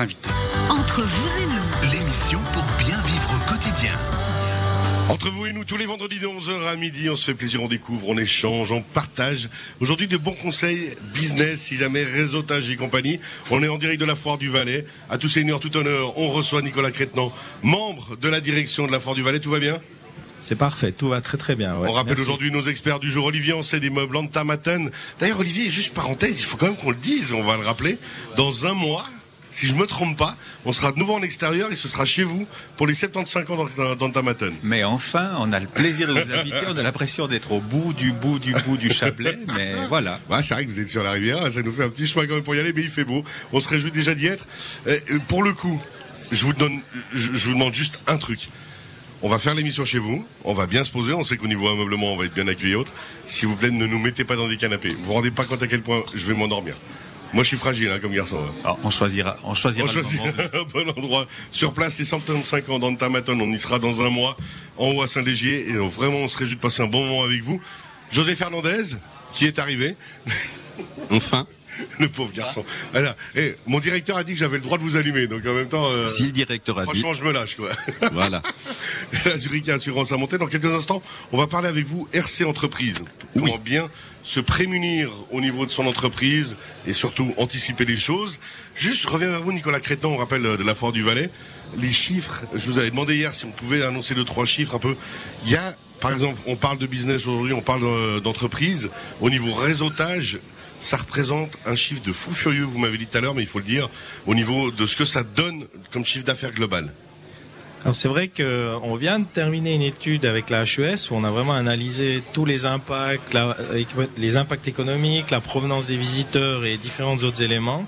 invités. Entre vous et nous, L'émission pour bien vivre au quotidien. Entre vous et nous, tous les vendredis de 11h à midi, on se fait plaisir, on découvre, on échange, on partage. Aujourd'hui, de bons conseils business, si jamais réseautage et compagnie. On est en direct de la Foire du Valais. À tous seigneurs, tout honneur, on reçoit Nicolas Crétenant, membre de la direction de la Foire du Valais. Tout va bien? C'est parfait, tout va très très bien. ouais. On rappelle aujourd'hui nos experts du jour. Olivier Ancet des meubles Antamaten. D'ailleurs, Olivier, juste parenthèse, il faut quand même qu'on le dise, on va le rappeler. Dans un mois, si je me trompe pas, on sera de nouveau en extérieur et ce sera chez vous pour les 75 ans d'Ant- d'Antamaten. Mais enfin, on a le plaisir de vous inviter. On a l'impression d'être au bout du bout du bout du Chablais. Mais voilà. Ouais, c'est vrai que vous êtes sur la rivière, ça nous fait un petit chemin quand même pour y aller, mais il fait beau. On se réjouit déjà d'y être. Euh, euh, pour le coup, je vous donne, je, je vous demande juste un truc. On va faire l'émission chez vous, on va bien se poser, on sait qu'au niveau ameublement, on va être bien accueilli et autres. S'il vous plaît, ne nous mettez pas dans des canapés. Vous vous rendez pas compte à quel point je vais m'endormir. Moi, je suis fragile hein, comme garçon. hein. Alors, on choisira, on choisira On moment. un bon endroit. Sur place, les 135 ans d'Antamaton, on y sera dans un mois, en haut à Saint-Légier. Et euh, vraiment, on se réjouit de passer un bon moment avec vous. José Fernandez, qui est arrivé. Enfin, Le pauvre garçon. Voilà. Et mon directeur a dit que j'avais le droit de vous allumer, donc en même temps, euh, si le directeur a dit, franchement, je me lâche, quoi. voilà. La Zurich Assurance a monté. Dans quelques instants, on va parler avec vous RC Entreprise. Comment bien se prémunir au niveau de son entreprise et surtout anticiper les choses. Juste, je reviens vers vous, Nicolas Crétan, on rappelle euh, de la Foire du Valais. Les chiffres, je vous avais demandé hier si on pouvait annoncer deux, trois chiffres un peu. Il y a, par exemple, on parle de business aujourd'hui, on parle euh, d'entreprise. Au niveau réseautage, ça représente un chiffre de fou furieux, vous m'avez dit tout à l'heure, mais il faut le dire, au niveau de ce que ça donne comme chiffre d'affaires global. Alors c'est vrai que on vient de terminer une étude avec la HES où on a vraiment analysé tous les impacts, la- les impacts économiques, la provenance des visiteurs et différents autres éléments.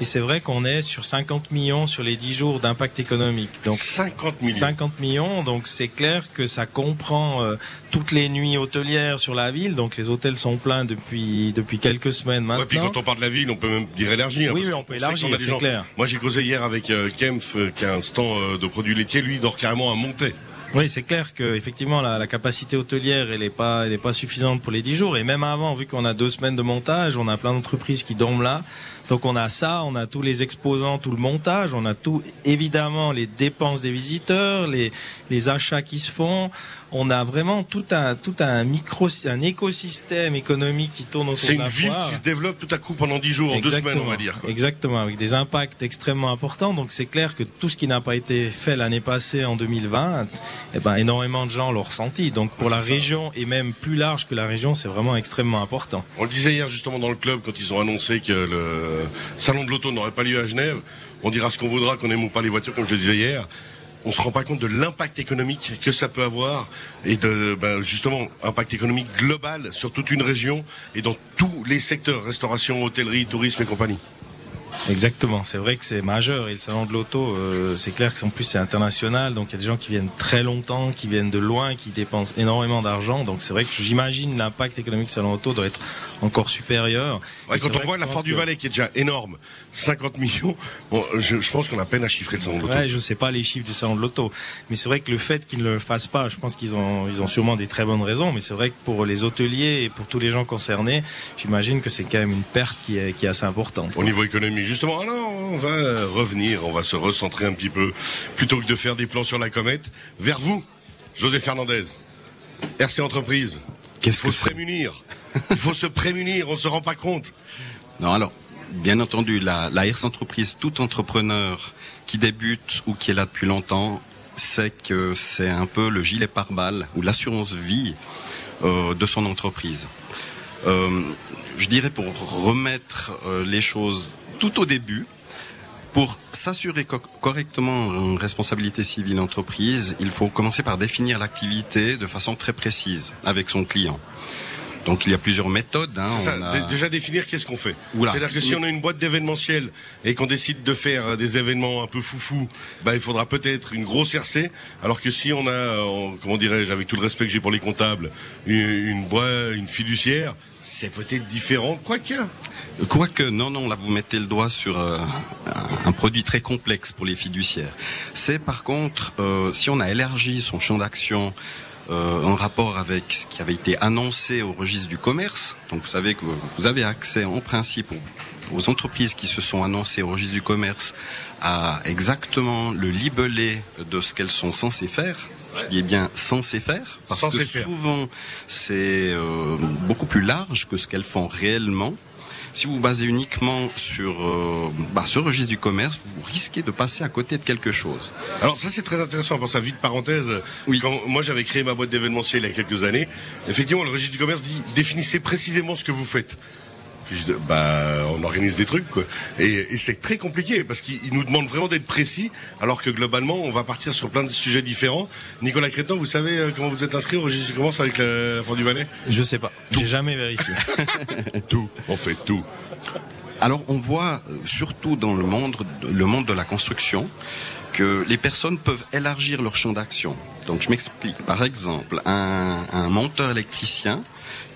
Et c'est vrai qu'on est sur 50 millions sur les 10 jours d'impact économique. Donc 50 millions. 50 millions, donc c'est clair que ça comprend euh, toutes les nuits hôtelières sur la ville. Donc les hôtels sont pleins depuis depuis quelques semaines maintenant. Ouais, puis quand on parle de la ville, on peut même dire élargir. Oui, oui, on qu'on peut élargir, qu'on c'est gens- clair. Moi, j'ai causé hier avec euh, Kempf, euh, qui a un stand euh, de produits laitiers. Lui, il dort carrément à monter. Oui, c'est clair que effectivement la, capacité hôtelière elle est pas elle est pas suffisante pour les 10 jours et même avant vu qu'on a deux semaines de montage, on a plein d'entreprises qui dorment là. Donc on a ça, on a tous les exposants, tout le montage, on a tout évidemment les dépenses des visiteurs, les les achats qui se font. On a vraiment tout un tout un micro un écosystème économique qui tourne autour C'est de une la ville foire. qui se développe tout à coup pendant 10 jours, en deux semaines, on va dire. quoi. Exactement, avec des impacts extrêmement importants. Donc c'est clair que tout ce qui n'a pas été fait l'année passée en 2020, eh ben énormément de gens l'ont ressenti. Donc pour la c'est ça. région et même plus large que la région, c'est vraiment extrêmement important. On le disait hier justement dans le club quand ils ont annoncé que le salon de l'auto n'aurait pas lieu à Genève. On dira ce qu'on voudra, qu'on aime ou pas les voitures, comme je le disais hier. On se rend pas compte de l'impact économique que ça peut avoir et de ben, justement impact économique global sur toute une région et dans tous les secteurs restauration, hôtellerie, tourisme et compagnie. Exactement, c'est vrai que c'est majeur et le salon de l'auto, euh, c'est clair que en plus c'est international, donc il y a des gens qui viennent très longtemps, qui viennent de loin, qui dépensent énormément d'argent. Donc c'est vrai que j'imagine l'impact économique du salon de l'auto doit être encore supérieur. Ouais, quand on voit la Foire du que- Valais qui est déjà énorme, 50 millions, bon, je, je pense qu'on a peine à chiffrer le salon de l'auto. Ouais, je sais pas les chiffres du salon de l'auto, mais c'est vrai que le fait qu'ils ne le fassent pas, je pense qu'ils ont, ils ont sûrement des très bonnes raisons, mais c'est vrai que pour les hôteliers et pour tous les gens concernés, j'imagine que c'est quand même une perte qui est, qui est assez importante. Au niveau économique, justement, alors on va revenir, on va se recentrer un petit peu, plutôt que de faire des plans sur la comète, vers vous, José Fernandez, RC Entreprise. Qu'est-ce faut que se prémunir. Il faut se prémunir, on se rend pas compte. Non, alors, bien entendu, la, la RS entreprise, tout entrepreneur qui débute ou qui est là depuis longtemps, sait que c'est un peu le gilet pare-balles ou l'assurance vie euh, de son entreprise. Euh, je dirais pour remettre euh, les choses tout au début, pour s'assurer co- correctement une responsabilité civile entreprise, il faut commencer par définir l'activité de façon très précise avec son client. Donc il y a plusieurs méthodes. hein. C'est ça, a- déjà définir qu'est-ce qu'on fait. C'est-à-dire que si on a une boîte d'événementiel et qu'on décide de faire euh, des événements un peu foufou, bah, il faudra peut-être une grosse RC, alors que si on a, euh, comment dirais-je, avec tout le respect que j'ai pour les comptables, une, une boîte, une fiduciaire, c'est peut-être différent, quoique. Quoique, non, non, là vous mettez le doigt sur euh, un produit très complexe pour les fiduciaires. C'est par contre, euh, si on a élargi son champ d'action euh, en rapport avec ce qui avait été annoncé au registre du commerce, donc vous savez que vous avez accès en principe aux entreprises qui se sont annoncées au registre du commerce à exactement le libellé de ce qu'elles sont censées faire. Je dis bien censées faire, parce que faire. souvent c'est euh, beaucoup plus large que ce qu'elles font réellement. Si vous vous basez uniquement sur euh, bah, ce registre du commerce, vous risquez de passer à côté de quelque chose. Alors ça c'est très intéressant pour sa vie de parenthèse. Oui. Quand moi j'avais créé ma boîte d'événementiel il y a quelques années, effectivement le registre du commerce dit définissez précisément ce que vous faites. Puis je dis, bah on organise des trucs quoi. Et, et c'est très compliqué parce qu'il il nous demande vraiment d'être précis alors que globalement on va partir sur plein de sujets différents. Nicolas Crétan, vous savez euh, comment vous êtes inscrit au registre du commerce avec la, la Fort du Valais? Je sais pas. J'ai jamais vérifié. Tout, on fait tout. Alors on voit euh, surtout dans le monde, le monde de la construction que les personnes peuvent élargir leur champ d'action. Donc je m'explique. Par exemple, un, un monteur électricien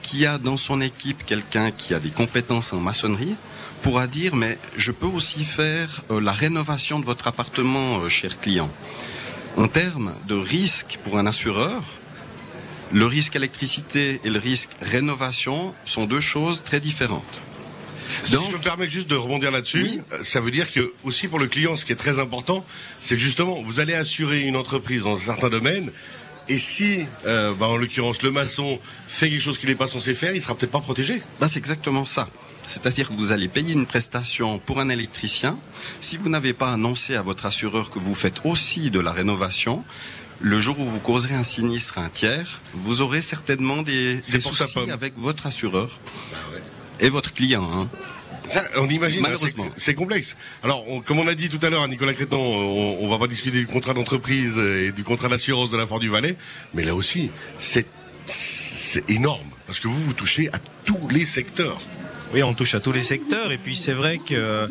qui a dans son équipe quelqu'un qui a des compétences en maçonnerie pourra dire mais je peux aussi faire euh, la rénovation de votre appartement, euh, cher client. En termes de risque pour un assureur, le risque électricité et le risque rénovation sont deux choses très différentes. Si Donc- je me permets juste de rebondir là-dessus, Oui. euh, ça veut dire que aussi pour le client, ce qui est très important, c'est justement vous allez assurer une entreprise dans un certain domaine. Et si, euh, bah, en l'occurrence, le maçon fait quelque chose qu'il n'est pas censé faire, il sera peut-être pas protégé. Bah, c'est exactement ça. C'est-à-dire que vous allez payer une prestation pour un électricien. Si vous n'avez pas annoncé à votre assureur que vous faites aussi de la rénovation, le jour où vous causerez un sinistre à un tiers, vous aurez certainement des, soucis avec votre assureur et votre client. hein. Ça, on imagine, Malheureusement. c'est- complexe. Alors, on- comme on a dit tout à l'heure à Nicolas Crétan, on, on va pas discuter du contrat d'entreprise et du contrat d'assurance de la Fort du Valais, mais là aussi, c'est c'est énorme parce que vous vous touchez à tous les secteurs. Oui, on touche à tous les secteurs. Et puis c'est vrai que,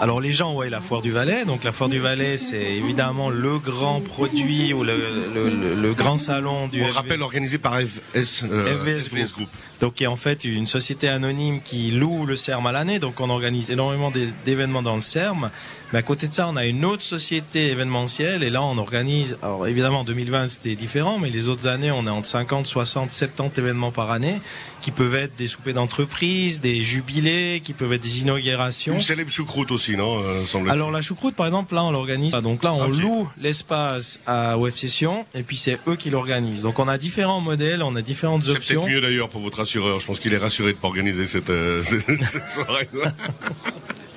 alors les gens, ouais, la foire du Valais. Donc la foire du Valais, c'est évidemment le grand produit ou le, le, le- le grand salon du On FV rappelle, organisé par FS, euh, FVS Group. Donc qui est en fait une société anonyme qui loue le CERM à l'année. Donc on organise énormément d'é- d'événements dans le CERM. Mais à côté de ça, on a une autre société événementielle et là on organise. Alors évidemment en 2020 c'était différent, mais les autres années on est entre 50, 60, 70 événements par année qui peuvent être des soupers d'entreprise, des jubilés, qui peuvent être des inaugurations. Une célèbre choucroute aussi, non euh, Alors la choucroute, par exemple, là on l'organise. Donc là on Ok. loue l'espace à OF Session et puis c'est eux qui l'organisent. Donc on a différents modèles, on a différentes C'est options. peut-être mieux d'ailleurs pour votre assureur. Je pense qu'il est rassuré de pas organiser cette, euh, cette soirée.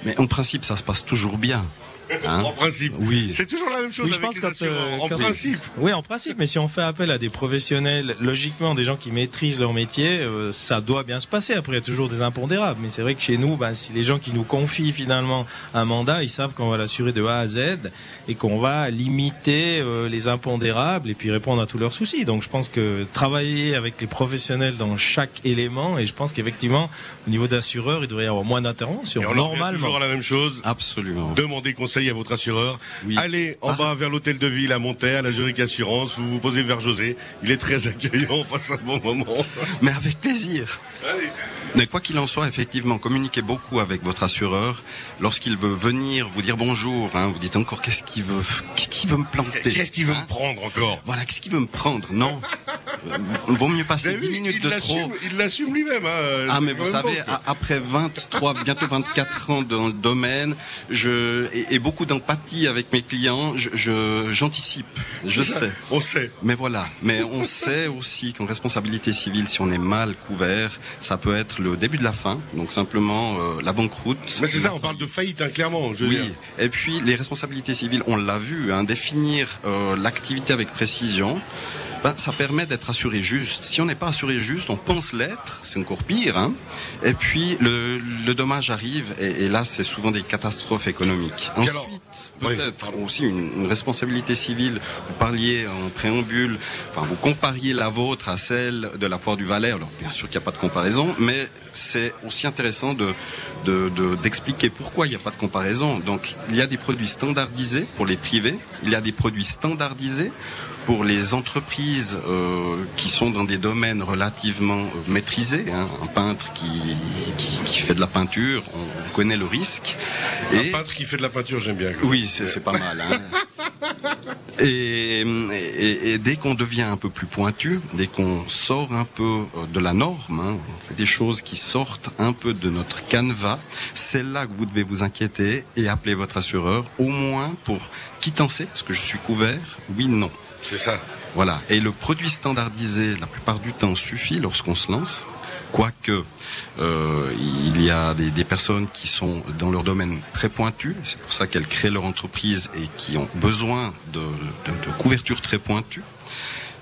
Mais en principe, ça se passe toujours bien. Hein. en principe. Oui. C'est toujours la même chose Oui, je avec pense les quand, euh, en quand- principe. Oui, en principe, mais si on fait appel à des professionnels, logiquement des gens qui maîtrisent leur métier, euh, ça doit bien se passer. Après, il y a toujours des impondérables, mais c'est vrai que chez nous, ben, si les gens qui nous confient finalement un mandat, ils savent qu'on va l'assurer de A à Z et qu'on va limiter euh, les impondérables et puis répondre à tous leurs soucis. Donc, je pense que travailler avec les professionnels dans chaque élément, et je pense qu'effectivement, au niveau d'assureur, il devrait y avoir moins d'interventions normalement. toujours la même chose. Absolument. Demandez conseil à votre assureur. Oui. Allez en Ah. bas vers l'hôtel de ville à Monterre, à la Zurich Assurance. Vous vous posez vers José. Il est très accueillant. On passe un bon moment. Mais avec plaisir. Allez. Mais quoi qu'il en soit, effectivement, communiquez beaucoup avec votre assureur. Lorsqu'il veut venir vous dire bonjour, hein, vous dites encore qu'est-ce qu'il veut, qu'est-ce qu'il veut me planter. Qu'est-ce qu'il veut hein me prendre encore? Voilà, qu'est-ce qu'il veut me prendre? Non. Vaut mieux passer avez 10 vu, minutes de trop. Il l'assume lui-même. hein. Ah mais vous savez, bon, après 23, bientôt 24 ans dans le domaine, je et, et beaucoup d'empathie avec mes clients, je je- j'anticipe, je sais. On sait. Mais voilà, mais on sait aussi qu'en responsabilité civile, si on est mal couvert, ça peut être le début de la fin, donc simplement euh, la banqueroute. Mais c'est ça, on parle de faillite, hein, clairement. Je veux oui, dire. et puis les responsabilités civiles, on l'a vu, hein, définir euh, l'activité avec précision, ben, ça permet d'être assuré juste. Si on n'est pas assuré juste, on pense l'être, c'est encore pire. Hein. Et puis le, le dommage arrive, et, là c'est souvent des catastrophes économiques. Peut-être aussi une, une responsabilité civile. Vous parliez en préambule, enfin vous compariez la vôtre à celle de la foire du Valais. Alors bien sûr qu'il n'y a pas de comparaison, mais c'est aussi intéressant de de- de- d'expliquer pourquoi il n'y a pas de comparaison. Donc il y a des produits standardisés pour les privés, il y a des produits standardisés pour les entreprises euh, qui sont dans des domaines relativement euh, maîtrisés. hein. Un peintre qui, qui, qui fait de la peinture, on, on connaît le risque. Un peintre qui fait de la peinture, j'aime bien. Oui, c'est pas mal. hein. Et, et- et dès qu'on devient un peu plus pointu, dès qu'on sort un peu euh, de la norme, hein, on fait des choses qui sortent un peu de notre canevas, c'est là que vous devez vous inquiéter et appeler votre assureur, au moins pour quittancer, est-ce que je suis couvert Oui, non. C'est ça. Voilà. Et le produit standardisé, la plupart du temps, suffit lorsqu'on se lance. Quoique, euh, il y a des, personnes qui sont dans leur domaine très pointu, c'est pour ça qu'elles créent leur entreprise et qui ont besoin de, de, couverture très pointue.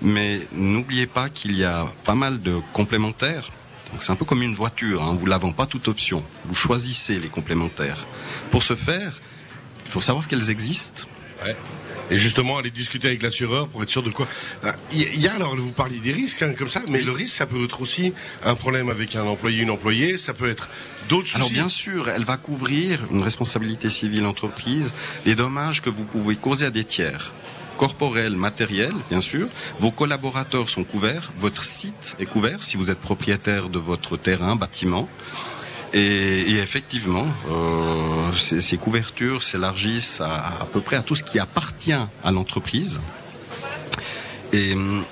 Mais n'oubliez pas qu'il y a pas mal de complémentaires. Donc c'est un peu comme une voiture, hein, vous l'avez pas toute option. Vous choisissez les complémentaires. Pour ce faire, il faut savoir qu'elles existent. Et justement, aller discuter avec l'assureur pour être sûr de quoi. Ah, Il y- il y a alors, vous parliez des risques hein, comme ça, mais le risque, ça peut être aussi un problème avec un employé, une employée, ça peut être d'autres soucis. Alors bien sûr, elle va couvrir une responsabilité civile entreprise, les dommages que vous pouvez causer à des tiers. Corporels, matériels, bien sûr. Vos collaborateurs sont couverts. Votre site est couvert si vous êtes propriétaire de votre terrain, bâtiment. Et, effectivement, euh, ces, couvertures s'élargissent à, peu près à tout ce qui appartient à l'entreprise. Et hum,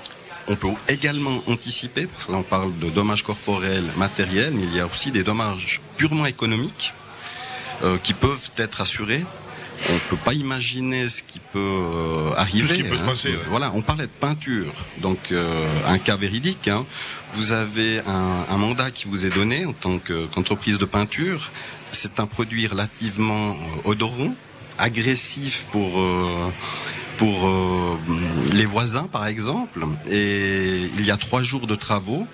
on peut également anticiper, parce que là parle de dommages corporels, matériels, mais il y a aussi des dommages purement économiques euh, qui peuvent être assurés. On ne peut pas imaginer ce qui peut euh, arriver. Tout ce qui peut se passer, ouais. Voilà, on parlait de peinture, donc euh, un cas véridique. hein. Vous avez un, un mandat qui vous est donné en tant que- qu'entreprise de peinture. C'est un produit relativement euh, odorant, agressif pour euh, pour les voisins, par exemple. Et il y a trois jours de travaux.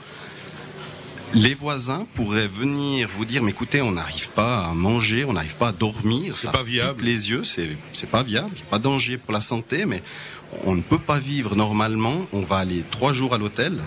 Les voisins pourraient venir vous dire, mais écoutez, on n'arrive pas à manger, on n'arrive pas à dormir. C'est pas viable. Les yeux, c'est c'est pas viable, pas danger pour la santé, mais on ne peut pas vivre normalement. On va aller trois jours à l'hôtel.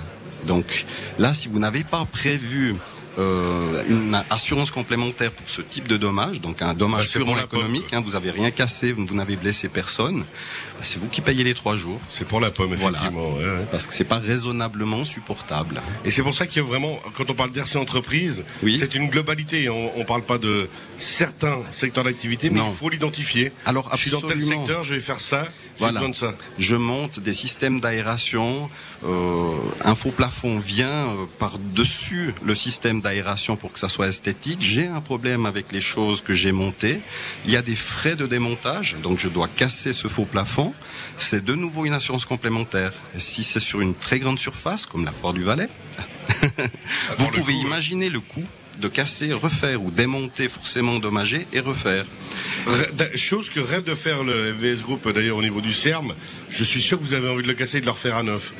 Donc là, si vous n'avez pas prévu euh, une assurance complémentaire pour ce type de dommage, donc un Bah, dommage pour purement économique, hein, vous avez rien cassé, vous, vous n'avez blessé personne, bah, c'est vous qui payez les trois jours. C'est pour la pomme, Voilà. effectivement. ouais, ouais. Parce que c'est pas raisonnablement supportable. Et c'est pour ça qu'il y a vraiment, quand on parle d'RC entreprise, Oui. c'est une globalité. On, on parle pas de certains secteurs d'activité, mais Non. il faut l'identifier. Alors, je suis dans tel absolument. secteur, je vais faire ça. Voilà. besoin de ça. Je monte des systèmes d'aération. Euh, un faux plafond vient euh, par-dessus le système d'aération pour que ça soit esthétique. J'ai un problème avec les choses que j'ai montées. Il y a des frais de démontage, donc je dois casser ce faux plafond. C'est de nouveau une assurance complémentaire. Et si c'est sur une très grande surface, comme la foire du Valais, vous pouvez coup, imaginer le coût de casser, refaire ou démonter forcément endommagé et refaire. Chose que rêve de faire le FVS Group d'ailleurs au niveau du CERM. Je suis sûr que vous avez envie de le casser et de le refaire à neuf.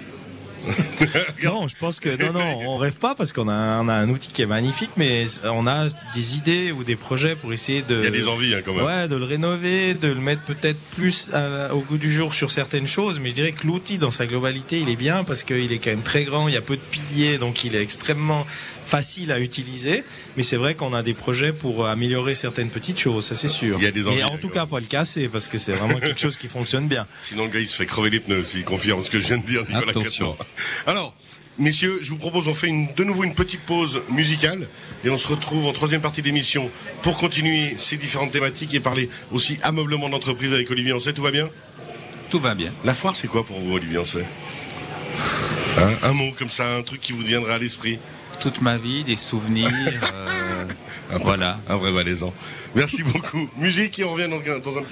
Non, je pense que non, non, on rêve pas parce qu'on a, on a un outil qui est magnifique, mais on a des idées ou des projets pour essayer de. Il y a des envies hein, quand même. Ouais, de le rénover, de le mettre peut-être plus à au goût du jour sur certaines choses, mais je dirais que l'outil dans sa globalité, il est bien parce qu'il est quand même très grand, il y a peu de piliers, donc il est extrêmement facile à utiliser. Mais c'est vrai qu'on a des projets pour améliorer certaines petites choses, ça c'est sûr. Il y a des envies, Et en tout cas, pas le casser parce que c'est vraiment quelque chose qui fonctionne bien. Sinon, le gars, il se fait crever les pneus s'il confirme ce que je viens de dire, Nicolas Attention. Alors, messieurs, je vous propose, on fait une, de nouveau une petite pause musicale et on se retrouve en troisième partie d'émission pour continuer ces différentes thématiques et parler aussi ameublement d'entreprise avec Olivier Ancet. Tout va bien? Tout va bien. La foire, c'est quoi pour vous, Olivier Ancet? Hein, Un mot comme ça, un truc qui vous viendra à l'esprit? Toute ma vie, des souvenirs. euh, Un vrai- voilà. Un vrai valaisan. Merci beaucoup. Musique et on revient dans, dans un